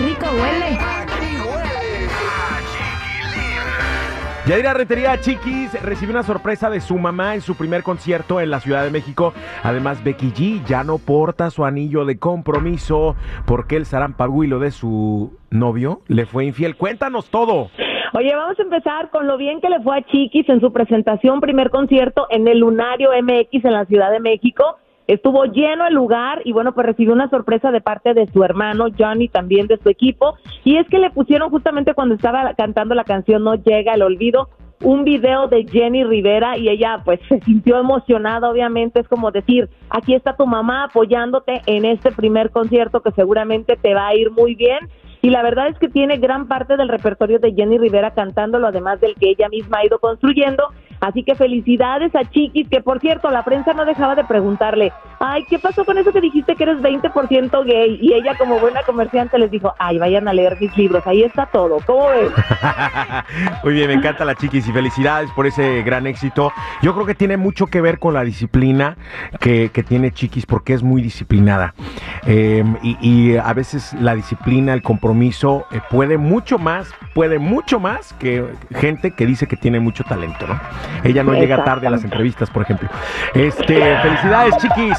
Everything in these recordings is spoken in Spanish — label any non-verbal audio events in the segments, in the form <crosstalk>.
rico huele! Yadira Rentería Chiquis recibió una sorpresa de su mamá en su primer concierto en la Ciudad de México. Además, Becky G ya no porta su anillo de compromiso porque el zarampaguilo de su novio le fue infiel. Cuéntanos todo. Oye, vamos a empezar con lo bien que le fue a Chiquis en su presentación, primer concierto en el Lunario MX en la Ciudad de México. Estuvo lleno el lugar y bueno, pues recibió una sorpresa de parte de su hermano Johnny, también de su equipo. Y es que le pusieron justamente cuando estaba cantando la canción No llega el olvido, un video de Jenny Rivera y ella pues se sintió emocionada, obviamente es como decir, aquí está tu mamá apoyándote en este primer concierto que seguramente te va a ir muy bien y la verdad es que tiene gran parte del repertorio de Jenny Rivera cantándolo, además del que ella misma ha ido construyendo. Así que felicidades a Chiquis, que por cierto, la prensa no dejaba de preguntarle, ay, ¿qué pasó con eso que dijiste que eres 20% gay? Y ella como buena comerciante les dijo, ay, vayan a leer mis libros, ahí está todo, ¿cómo ves? <laughs> Muy bien, me encanta la Chiquis y felicidades por ese gran éxito. Yo creo que tiene mucho que ver con la disciplina que, que tiene Chiquis porque es muy disciplinada. Eh, y, y a veces la disciplina, el compromiso, eh, puede mucho más, puede mucho más que gente que dice que tiene mucho talento, ¿no? Ella no llega tarde a las entrevistas, por ejemplo. Este, felicidades, chiquis.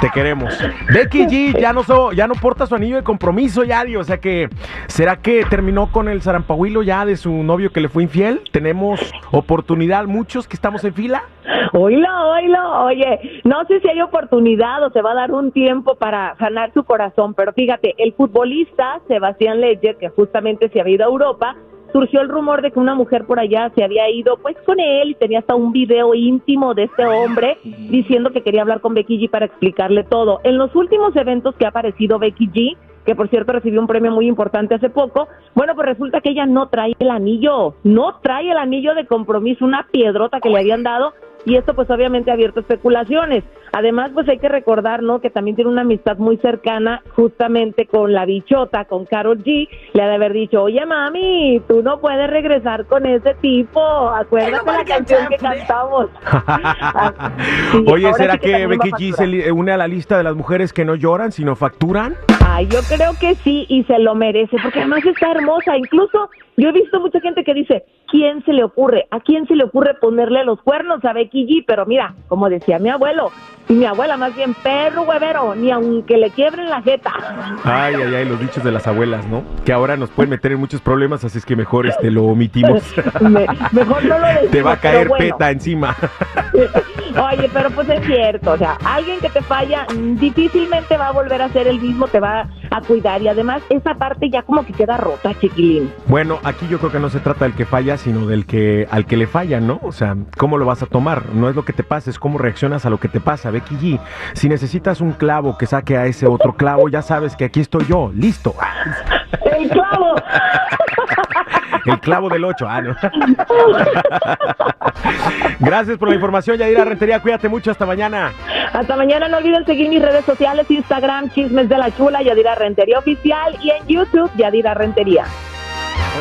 Te queremos. Becky G ya no so, ya no porta su anillo de compromiso, Yari. O sea que, ¿será que terminó con el zarampahuilo ya de su novio que le fue infiel? ¿Tenemos oportunidad muchos que estamos en fila? Oílo, oílo, oye, no sé si hay oportunidad o se va a dar un tiempo para ganar su corazón, pero fíjate, el futbolista Sebastián Ledger, que justamente se había ido a Europa, surgió el rumor de que una mujer por allá se había ido pues con él y tenía hasta un video íntimo de este hombre diciendo que quería hablar con Becky G para explicarle todo. En los últimos eventos que ha aparecido Becky G, que por cierto recibió un premio muy importante hace poco, bueno, pues resulta que ella no trae el anillo, no trae el anillo de compromiso, una piedrota que le habían dado y esto pues obviamente ha abierto especulaciones. Además, pues hay que recordar, ¿no? Que también tiene una amistad muy cercana justamente con la bichota, con Carol G. Le ha de haber dicho, oye mami, tú no puedes regresar con ese tipo. Acuérdate la canción que cantamos. <laughs> Sí, oye, ¿será sí que, a Becky G se une a la lista de las mujeres que no lloran, sino facturan? Ay, yo creo que sí y se lo merece, porque además está hermosa. Incluso yo he visto mucha gente que dice, ¿quién se le ocurre? ¿A quién se le ocurre ponerle los cuernos a Becky G? Pero mira, como decía mi abuelo, mi abuela más bien, perro huevero, ni aunque le quiebren la jeta. Ay, ay, ay, los dichos de las abuelas, ¿no? Que ahora nos pueden meter en muchos problemas, así es que mejor este lo omitimos. <laughs> Me- mejor no lo <laughs> decimos, Te va a caer bueno. peta encima. <laughs> Oye, pero pues es cierto, o sea, alguien que te falla difícilmente va a volver a ser el mismo, te va a cuidar y además esa parte ya como que queda rota, chiquilín. Bueno, aquí yo creo que no se trata del que falla, sino del que al que le falla, ¿no? O sea, ¿cómo lo vas a tomar? No es lo que te pasa, es cómo reaccionas a lo que te pasa. Becky G, si necesitas un clavo que saque a ese otro clavo, ya sabes que aquí estoy yo, listo. <laughs> ¡El clavo! <laughs> El clavo del 8, ah, no. <laughs> Gracias por la información, Yadira Rentería. Cuídate mucho, hasta mañana. Hasta mañana, no olviden seguir mis redes sociales, Instagram, Chismes de la Chula, Yadira Rentería Oficial y en YouTube, Yadira Rentería.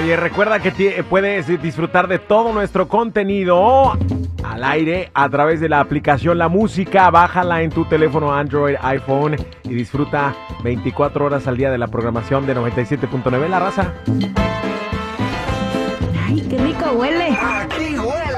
Oye, recuerda que ti- puedes disfrutar de todo nuestro contenido al aire a través de la aplicación La Música. Bájala en tu teléfono Android, iPhone y disfruta 24 horas al día de la programación de 97.9 La Raza. ¡Ay, qué rico huele! Aquí huele